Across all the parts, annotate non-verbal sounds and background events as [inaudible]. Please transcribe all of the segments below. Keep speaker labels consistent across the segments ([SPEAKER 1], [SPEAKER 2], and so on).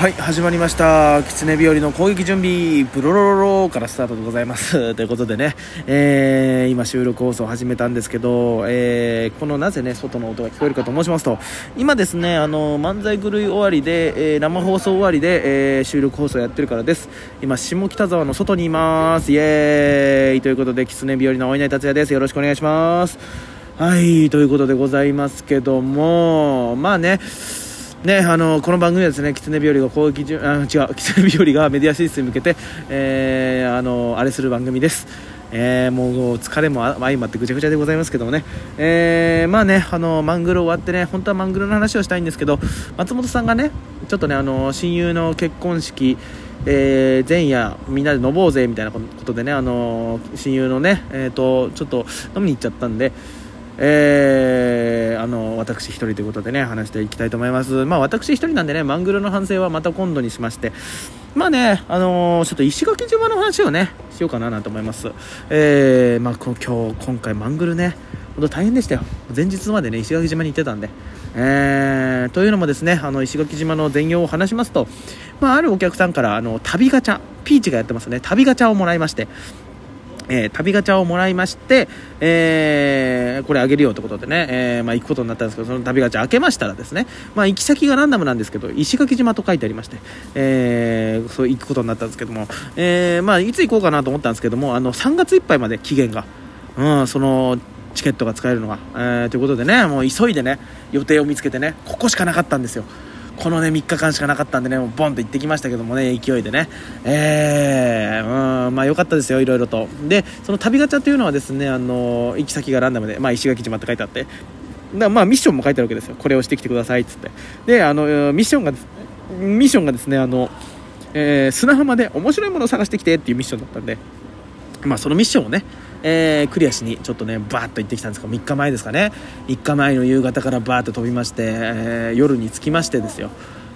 [SPEAKER 1] はい始まりました。狐日和の攻撃準備ブロロロロからスタートでございます。[laughs] ということでね、えー、今収録放送を始めたんですけど、えー、このなぜね外の音が聞こえるかと申しますと今ですねあの漫才狂い終わりで、えー、生放送終わりで、えー、収録放送やってるからです。今下北沢の外にいます。イエーイ。ということで狐日和のお稲荷達也です。よろしくお願いします。はいということでございますけどもまあねね、あのこの番組はですね、狐日和が攻撃あ違う、[laughs] 狐日和がメディア進出に向けて、えー、あのあれする番組です。えー、もう疲れも相まってぐちゃぐちゃでございますけどもね、えー、まあね、あのマングロ終わってね、本当はマングロの話をしたいんですけど、松本さんがね、ちょっとね、あの親友の結婚式、えー、前夜みんなで飲もうぜみたいなことでね、あの親友のね、えーと、ちょっと飲みに行っちゃったんで、えー、あの私1人ということでね話していきたいと思います、まあ、私1人なんでねマングロの反省はまた今度にしまして。まあね、あのー、ちょっと石垣島の話をねしようかなと思います、えーまあ、今日今回マングルね本当大変でしたよ。前日までね石垣島に行ってたんで。えー、というのもですねあの石垣島の全容を話しますと、まあ、あるお客さんからあの旅ガチャピーチがやってますね。旅ガチャをもらいまして。えー、旅ガチャをもらいまして、えー、これあげるよってことでね、えー、まあ、行くことになったんですけど、その旅ガチャ開けましたらですね、まあ、行き先がランダムなんですけど、石垣島と書いてありまして、えそう行くことになったんですけども、えまあ、いつ行こうかなと思ったんですけども、あの、3月いっぱいまで期限が、うん、その、チケットが使えるのが、えー、ということでね、もう急いでね、予定を見つけてね、ここしかなかったんですよ。このね3日間しかなかったんでねもうボンと行ってきましたけどもね勢いでね。えー、うんまあ良かったですよいろいろと。でその旅ガチャというのはですねあの行き先がランダムで、まあ、石垣島って書いてあって。だまあミッションも書いてあるわけですよ。これをしてきてくださいっつって。であのミッションがミッションがですねあの、えー、砂浜で面白いものを探してきてっていうミッションだったんで。まあそのミッションをねえー、クリアしにちょっとねバーッと行ってきたんですけど3日前ですかね。3日前の夕方からバーッと飛びまして、えー、夜に着きましてですよ。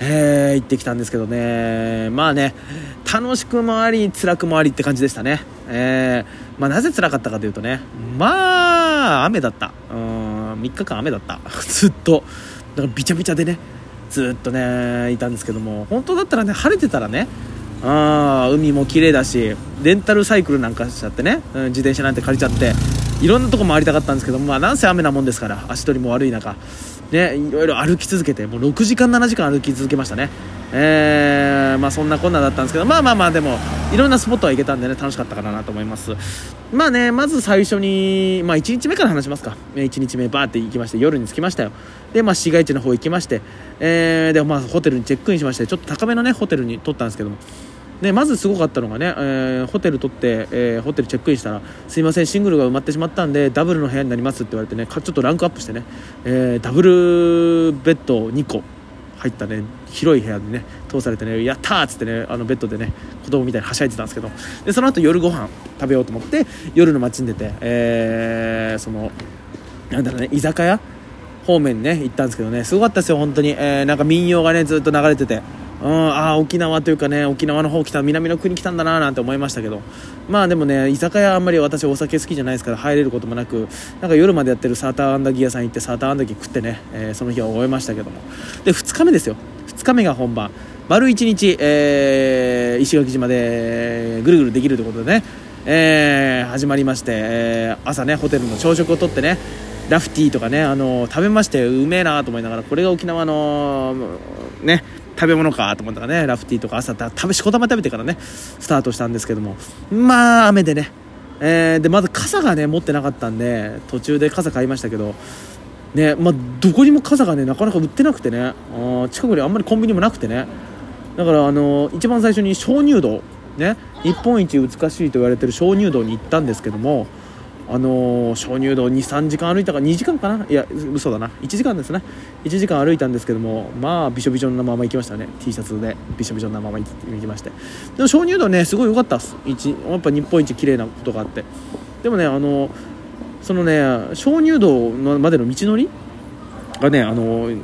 [SPEAKER 1] えー、行ってきたんですけどね。まあね楽しくもあり辛くもありって感じでしたね。えー、まあ、なぜ辛かったかというとねまあ雨だった。うん3日間雨だった。[laughs] ずっと。だからびちゃびちゃでねずっとねいたんですけども本当だったらね晴れてたらねあ海も綺麗だしレンタルサイクルなんかしちゃってね、うん、自転車なんて借りちゃって。いろんなとこ回りたかったんですけど、まあ、なんせ雨なもんですから足取りも悪い中、ね、いろいろ歩き続けてもう6時間7時間歩き続けましたね、えー、まあ、そんなこんなだったんですけどまあまあまあでもいろんなスポットは行けたんでね楽しかったかなと思います。まあねまず最初に、まあ、1日目から話しますか。1日目バーって行きまして夜に着きましたよ。で、まあ、市街地の方行きまして、えー、で、まあ、ホテルにチェックインしましてちょっと高めのねホテルに取ったんですけども。でまずすごかったのがね、えー、ホテル取って、えー、ホテルチェックインしたらすいませんシングルが埋まってしまったんでダブルの部屋になりますって言われてねちょっとランクアップしてね、えー、ダブルベッド2個入ったね広い部屋にね通されてねやったーっつってねあのベッドでね子供みたいにはしゃいでたんですけどでその後夜ご飯食べようと思って夜の街に出て、えー、そのなんだろうね居酒屋方面にね行ったんですけどねすごかったですよ本当に、えー、なんか民謡がねずっと流れてて。うん、ああ沖縄というかね沖縄の方来た南の国来たんだななんて思いましたけど。まあでもね居酒屋あんまり私お酒好きじゃないですから入れることもなくなんか夜までやってるサーターアンダギー屋さん行ってサーターアンダギー食ってね、えー、その日は終えましたけども。で2日目ですよ。2日目が本番。丸1日、えー、石垣島でぐるぐるできるということでね、えー、始まりまして、えー、朝ねホテルの朝食をとってねラフティーとかね、あの食べましてうめえなと思いながらこれが沖縄のね食べ物かと思ったらねラフティーとか朝食べしこたま食べてからねスタートしたんですけども。まあ雨でね、えー、でまず傘がね持ってなかったんで途中で傘買いましたけど。ねまあ、どこにも傘がねなかなか売ってなくてね。あ近くにあんまりコンビニもなくてね。だからあの一番最初に鍾乳洞ね日本一美しいと言われてる鍾乳洞に行ったんですけども。あの、鍾乳洞23時間歩いたか2時間かな？いや嘘だな。1時間ですね。1時間歩いたんですけどもまあびしょびしょなまま行きましたね。T シャツでびしょびしょなまま行きまして。でも鍾乳洞ねすごい良かったっす。やっぱ日本一綺麗なことがあって。でもねあの、そのね鍾乳洞までの道のりがねあのー、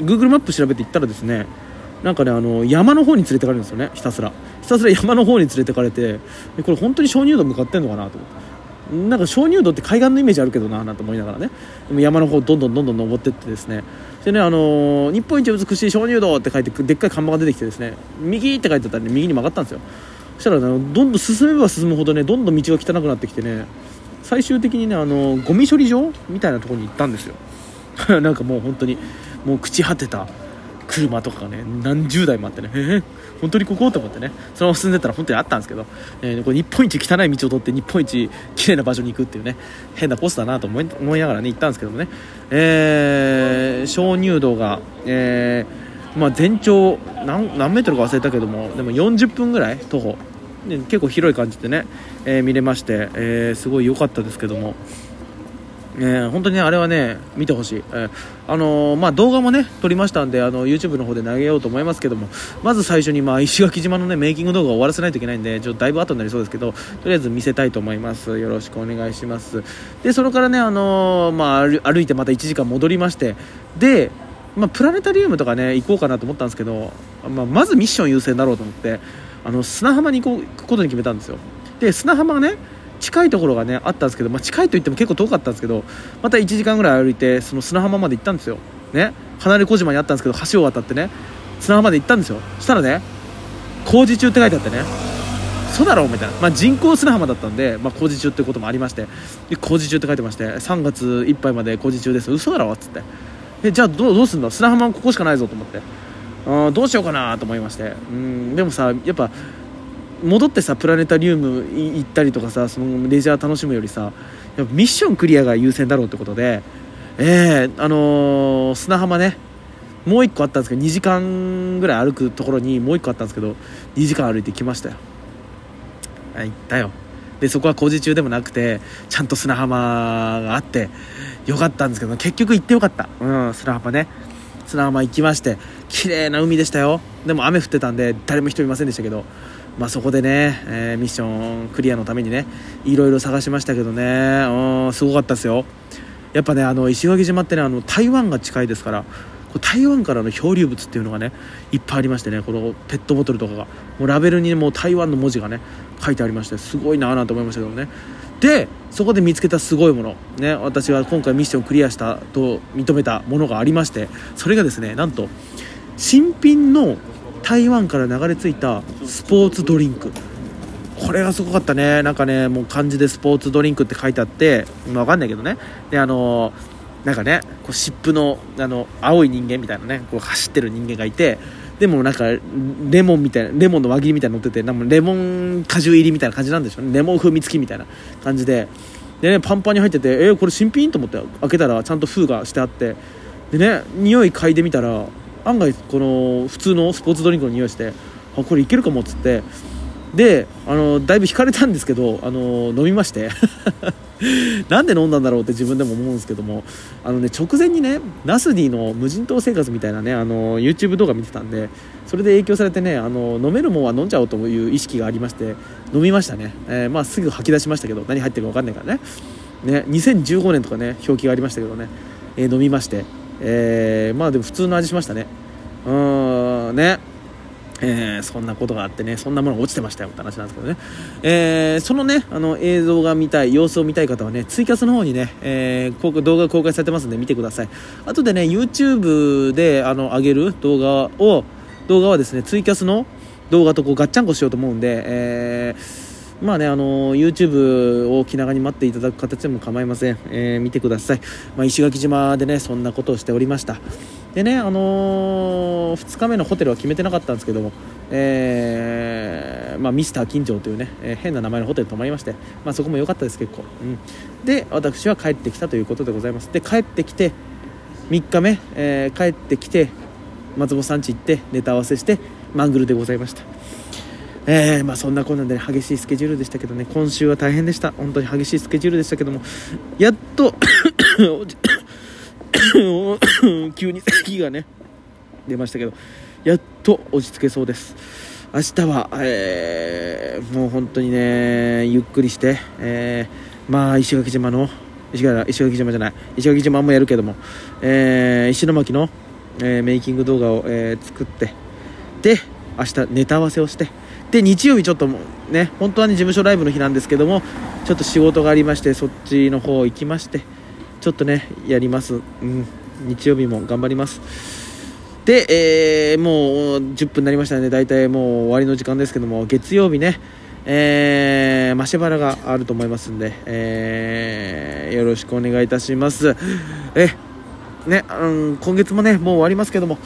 [SPEAKER 1] Google マップ調べて行ったらですねなんかねあの山の方に連れてかれるんですよね。ひたすら。ひたすら山の方に連れてかれてこれ本当に鍾乳洞向かってんのかなと思って。なんか鍾乳洞って海岸のイメージあるけどななんて思いながらね。でも山の方どんどんどんどん登ってってですね。でねあのー日本一美しい鍾乳洞って書いてでっかい看板が出てきてですね右って書いてあったらね右に曲がったんですよ。そしたらねどんどん進めば進むほどねどんどん道が汚くなってきてね最終的にねあのゴミ処理場みたいなところに行ったんですよ。[laughs] なんかもう本当にもう朽ち果てた。車とかがね何十台もあってねえー本当にここと思ってねそのまま進んでったら本当にあったんですけど、えーこれ日本一汚い道を通って日本一綺麗な場所に行くっていうね変なポスターだなと思い思いながらね行ったんですけどもね、えー鍾乳洞が、えーまあ、全長何何メートルか忘れたけどもでも40分ぐらい徒歩ね結構広い感じでね、えー見れまして、えーすごい良かったですけども、えー本当にねあれはね見てほしい、えーあのーまあ、動画もね撮りましたんであの YouTube の方で投げようと思いますけどもまず最初に、まあ、石垣島のねメイキング動画を終わらせないといけないんでちょっとだいぶ後になりそうですけどとりあえず見せたいと思います。よろしくお願いします。でそれからね、あのーまあ、歩いてまた1時間戻りましてでまあ、プラネタリウムとかね行こうかなと思ったんですけど、まあ、まずミッション優先だろうと思ってあの砂浜に行くことに決めたんですよ。で砂浜がね近いところがねあったんですけど、まあ、近いといっても結構遠かったんですけどまた1時間ぐらい歩いてその砂浜まで行ったんですよ。ね。離れ小島にあったんですけど橋を渡ってね砂浜まで行ったんですよ。そしたらね工事中って書いてあってねそうだろうみたいな、まあ、人工砂浜だったんで、まあ、工事中ってこともありまして。で工事中って書いてまして3月いっぱいまで工事中です。嘘だろっつって。えじゃあどうすんの？砂浜はここしかないぞと思って。あどうしようかなと思いまして。うんでもさやっぱ戻ってさプラネタリウム行ったりとかさそのレジャー楽しむよりさやっぱミッションクリアが優先だろうってことでえー、あのー砂浜ねもう一個あったんですけど2時間ぐらい歩くところにもう一個あったんですけど2時間歩いてきましたよ。はい行ったよ。でそこは工事中でもなくてちゃんと砂浜があってよかったんですけど結局行ってよかった。うん砂浜ね。砂浜行きまして綺麗な海でしたよ。でも雨降ってたんで誰も人いませんでしたけどまあそこでね、えーミッションクリアのためにねいろいろ探しましたけどね。うんすごかったですよ。やっぱねあの石垣島ってねあの台湾が近いですから台湾からの漂流物っていうのがねいっぱいありましてねこのペットボトルとかが。もうラベルにもう台湾の文字がね書いてありましてすごいなぁなんて思いましたけどね。でそこで見つけたすごいもの、ね、私が今回ミッションクリアしたと認めたものがありましてそれがですねなんと新品の台湾から流れ着いたスポーツドリンク。これがすごかったね。なんかねもう漢字でスポーツドリンクって書いてあってわかんないけどね。であのなんかねこう湿布のあの青い人間みたいなねこう走ってる人間がいてでもなんかレモンみたいなレモンの輪切りみたいなのっててなんかレモン果汁入りみたいな感じなんでしょうね。レモン風味付きみたいな感じで。でねパンパンに入っててえーこれ新品？と思って開けたらちゃんと封がしてあって。でね匂い嗅いでみたら案外この普通のスポーツドリンクの匂いしてあこれいけるかもっつって。であのだいぶ引かれたんですけどあの飲みまして。[laughs] なんで飲んだんだろうって自分でも思うんですけども。あの、ね、直前にねナス Dの無人島生活みたいなねあの YouTube 動画見てたんでそれで影響されてねあの飲めるもんは飲んじゃおうという意識がありまして飲みましたね、えーまあ、すぐ吐き出しましたけど何入ってるか分かんないからね。ね2015年とかね表記がありましたけどね、えー飲みまして、えーまあでも普通の味しましたね。うんね。えーそんなことがあってねそんなものが落ちてましたよって話なんですけどね、えーそのねあの映像が見たい様子を見たい方はねツイキャスの方にね、えー動画公開されてますんで見てください。あとでね YouTube であの上げる動画を動画はですねツイキャスの動画とこうガッチャンコしようと思うんで、えーまあね、あの YouTube を気長に待っていただく形でも構いません、えー見てください、まあ、石垣島でねそんなことをしておりました。でね、あの2日目のホテルは決めてなかったんですけども、えーまあ、ミスター金城というね、えー変な名前のホテル泊まりまして、まあ、そこも良かったです結構、うん、で私は帰ってきたということでございます。で帰ってきて3日目、え帰ってきて松本さん家行ってネタ合わせしてマングルでございました。えーまあ、そんなこんなで、激しいスケジュールでしたけどね今週は大変でした。本当に激しいスケジュールでしたけどもやっと [coughs] 急に咳がね出ましたけどやっと落ち着けそうです。明日は、えーもう本当にねゆっくりして、えーまあ石垣島の石垣石垣島じゃない石垣島もやるけども、えー石巻の、えーメイキング動画を、えー作ってで明日ネタ合わせをしてで日曜日ちょっとね本当はね事務所ライブの日なんですけどもちょっと仕事がありましてそっちの方行きましてちょっとねやります。うん。日曜日も頑張ります。で、えー、もう10分になりましたので大体もう終わりの時間ですけども月曜日ねえー、マシェバラがあると思いますんで、えー、よろしくお願いいたします。えね、うん、今月もねもう終わりますけども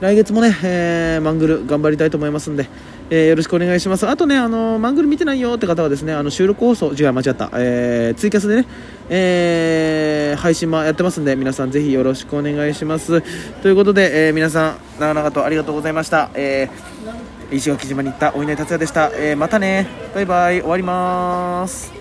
[SPEAKER 1] 来月もね、えー、マングル頑張りたいと思いますんで、えー、よろしくお願いします。あとね、あのマングル見てないよって方はですね、あの収録放送、違う、間違った、えー、ツイキャスでね、えー、配信もやってますんで、皆さんぜひよろしくお願いします。ということで、えー、皆さん、長々とありがとうございました。えー、石垣島に行ったお稲荷達也でした。えー、またね、バイバイ、終わります。